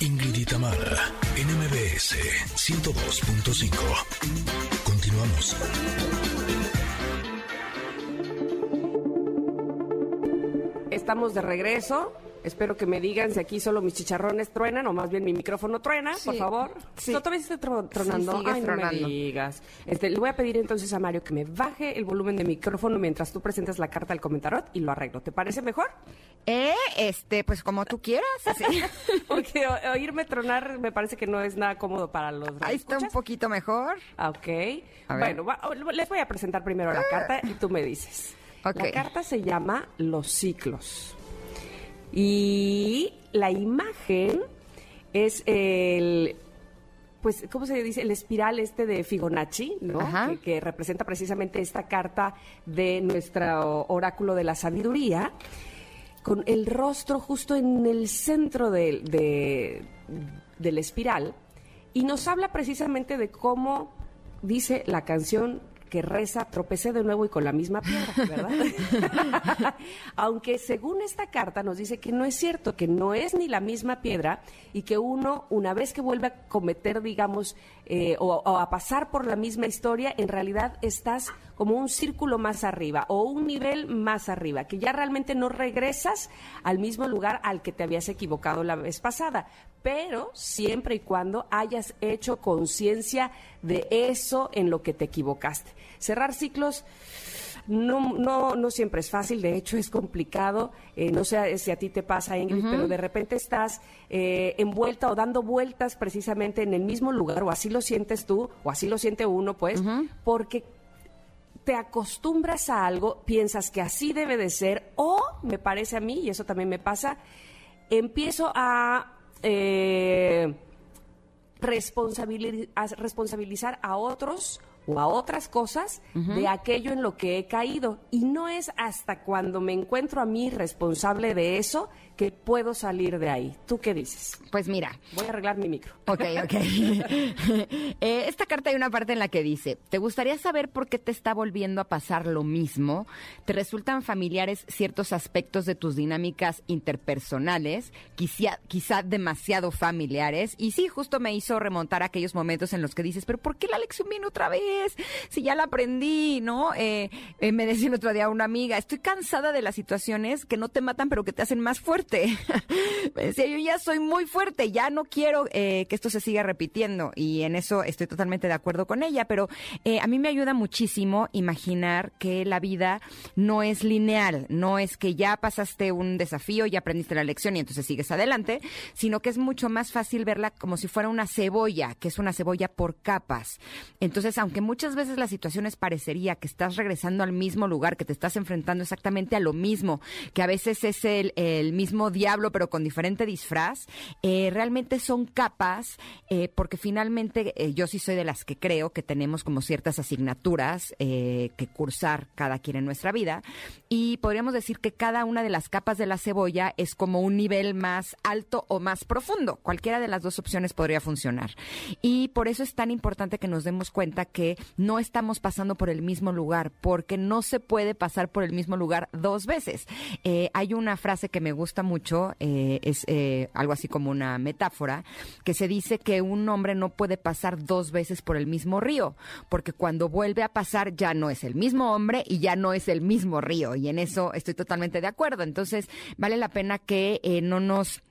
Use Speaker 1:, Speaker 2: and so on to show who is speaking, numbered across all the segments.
Speaker 1: Ingrid y Tamara, NMBS 102.5. Continuamos.
Speaker 2: Estamos de regreso. Espero que me digan si aquí solo mis chicharrones truenan o más bien mi micrófono truena, por
Speaker 3: Sí,
Speaker 2: favor.
Speaker 3: sí.
Speaker 2: ¿No todavía está tro- tronando?
Speaker 3: Sí,
Speaker 2: Ay, no me
Speaker 3: tronando.
Speaker 2: digas. Este, le voy a pedir entonces a Mario que me baje el volumen de micrófono mientras tú presentas la carta al comentarot y lo arreglo. ¿Te parece mejor?
Speaker 3: Eh, este, pues como tú quieras.
Speaker 2: Porque oírme tronar me parece que no es nada cómodo para los
Speaker 3: Ahí está un
Speaker 2: radioescuchas.
Speaker 3: poquito mejor.
Speaker 2: Ah, Ok. Bueno, va- les voy a presentar primero la carta y tú me dices.
Speaker 3: Ok.
Speaker 2: La carta se llama Los ciclos. Y la imagen es el pues, ¿cómo se dice? El espiral este de Fibonacci, ¿no? Que, que representa precisamente esta carta de nuestro oráculo de la sabiduría, con el rostro justo en el centro de, del espiral, y nos habla precisamente de cómo dice la canción que reza, tropecé de nuevo y con la misma piedra, ¿verdad? Aunque según esta carta nos dice que no es cierto, que no es ni la misma piedra y que uno, una vez que vuelve a cometer, digamos, eh, o, o a pasar por la misma historia, en realidad estás como un círculo más arriba o un nivel más arriba, que ya realmente no regresas al mismo lugar al que te habías equivocado la vez pasada, pero siempre y cuando hayas hecho conciencia de eso en lo que te equivocaste. Cerrar ciclos no, no, no siempre es fácil, de hecho es complicado. Eh, no sé si a ti te pasa, Ingrid, pero de repente estás eh, envuelta o dando vueltas precisamente en el mismo lugar, o así lo sientes tú, o así lo siente uno, pues, porque te acostumbras a algo, piensas que así debe de ser, o me parece a mí, y eso también me pasa, empiezo a eh, a responsabilizar a otros o a otras cosas de aquello en lo que he caído. Y no es hasta cuando me encuentro a mí responsable de eso que puedo salir de ahí. ¿Tú qué dices?
Speaker 3: Pues mira,
Speaker 2: Voy a arreglar mi micro.
Speaker 3: Ok, ok. Eh, esta carta hay una parte en la que dice, ¿te gustaría saber por qué te está volviendo a pasar lo mismo? ¿Te resultan familiares ciertos aspectos de tus dinámicas interpersonales? Quizá, quizá demasiado familiares. Y sí, justo me hizo remontar a aquellos momentos en los que dices, pero ¿por qué la lección viene otra vez? Si ya la aprendí, ¿no? Eh, eh, me decía el otro día una amiga, estoy cansada de las situaciones que no te matan pero que te hacen más fuerte. me decía, yo ya soy muy fuerte, ya no quiero eh, que esto se siga repitiendo y en eso estoy totalmente de acuerdo con ella, pero a mí me ayuda muchísimo imaginar que la vida no es lineal, no es que ya pasaste un desafío, ya aprendiste la lección y entonces sigues adelante, sino que es mucho más fácil verla como si fuera una cebolla, que es una cebolla por capas. Entonces, aunque muchas veces las situaciones parecería que estás regresando al mismo lugar, que te estás enfrentando exactamente a lo mismo, que a veces es el, el mismo diablo pero con diferente disfraz, eh, realmente son capas, eh, porque finalmente eh, yo sí soy de las que creo que tenemos como ciertas asignaturas que cursar cada quien en nuestra vida y podríamos decir que cada una de las capas de la cebolla es como un nivel más alto o más profundo. Cualquiera de las dos opciones podría funcionar. Y por eso es tan importante que nos demos cuenta que no estamos pasando por el mismo lugar, porque no se puede pasar por el mismo lugar dos veces. Eh, hay una frase que me gusta mucho, eh, es eh, algo así como una metáfora, que se dice que un hombre no puede pasar dos veces por el mismo río, porque cuando vuelve a pasar ya no es el mismo hombre y ya no es el mismo río. Y en eso estoy totalmente de acuerdo. Entonces, vale la pena que no nos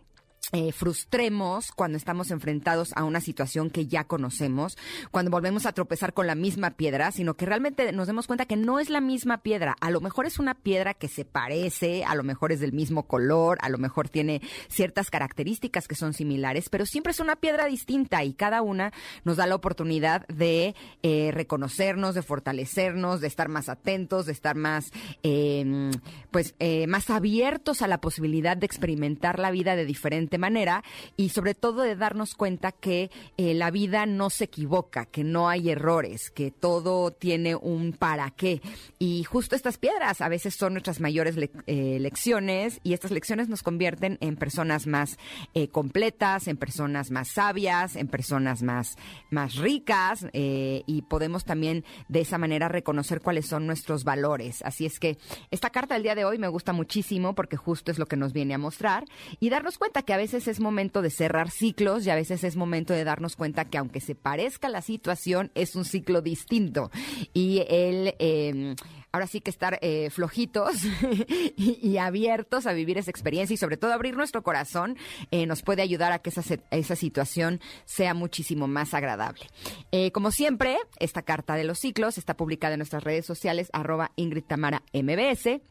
Speaker 3: eh, frustremos cuando estamos enfrentados a una situación que ya conocemos, cuando volvemos a tropezar con la misma piedra, sino que realmente nos demos cuenta que no es la misma piedra. A lo mejor es una piedra que se parece, a lo mejor es del mismo color, a lo mejor tiene ciertas características que son similares, pero siempre es una piedra distinta y cada una nos da la oportunidad de eh, reconocernos, de fortalecernos, de estar más atentos, de estar más, eh, pues, eh, más abiertos a la posibilidad de experimentar la vida de diferente manera y sobre todo de darnos cuenta que eh, la vida no se equivoca, que no hay errores, que todo tiene un para qué. Y justo estas piedras a veces son nuestras mayores eh, lecciones y estas lecciones nos convierten en personas más eh, completas, en personas más sabias, en personas más, más ricas y podemos también de esa manera reconocer cuáles son nuestros valores. Así es que esta carta del día de hoy me gusta muchísimo porque justo es lo que nos viene a mostrar y darnos cuenta que a veces es momento de cerrar ciclos y a veces es momento de darnos cuenta que aunque se parezca la situación, es un ciclo distinto. Y el... Em, ahora sí que estar eh, flojitos y, abiertos a vivir esa experiencia y sobre todo abrir nuestro corazón eh, nos puede ayudar a que esa, esa situación sea muchísimo más agradable. Eh, como siempre, esta carta de los ciclos está publicada en nuestras redes sociales arroba Ingrid Tamara MBS.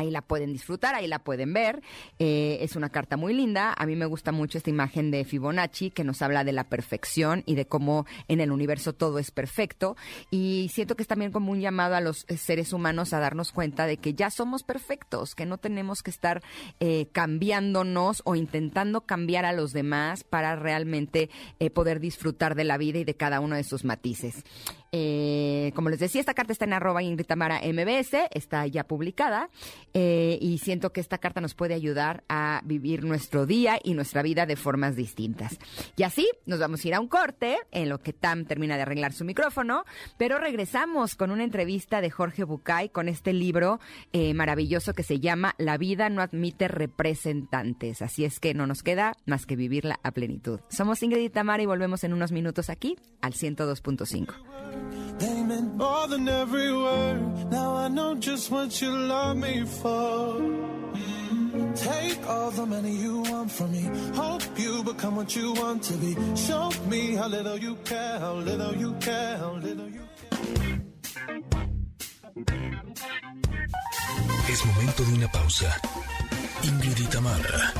Speaker 3: Ahí la pueden disfrutar, ahí la pueden ver. Eh, es una carta muy linda. A mí me gusta mucho esta imagen de Fibonacci que nos habla de la perfección y de cómo en el universo todo es perfecto. Y siento que es también como un llamado a los seres humanos a darnos cuenta de que ya somos perfectos, que no tenemos que estar eh, cambiándonos o intentando cambiar a los demás para realmente eh, poder disfrutar de la vida y de cada uno de sus matices. Como les decía, esta carta está en arroba Ingrid MBS, está ya publicada eh, y siento que esta carta nos puede ayudar a vivir nuestro día y nuestra vida de formas distintas. Y así nos vamos a ir a un corte en lo que Tam termina de arreglar su micrófono, pero regresamos con una entrevista de Jorge Bucay con este libro eh, maravilloso que se llama La vida no admite representantes. Así es que no nos queda más que vivirla a plenitud. Somos Ingrid y Tamara y volvemos en unos minutos aquí al 102.5. They meant more than every. Now I know just what you love me for. Take all the money you want from me. Hope you become what you want to be. Show me how little you care, how little you care, how little you care.
Speaker 1: Es momento de una pausa. Ingrid y Tamara,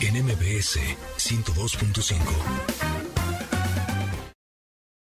Speaker 1: en MBS 102.5.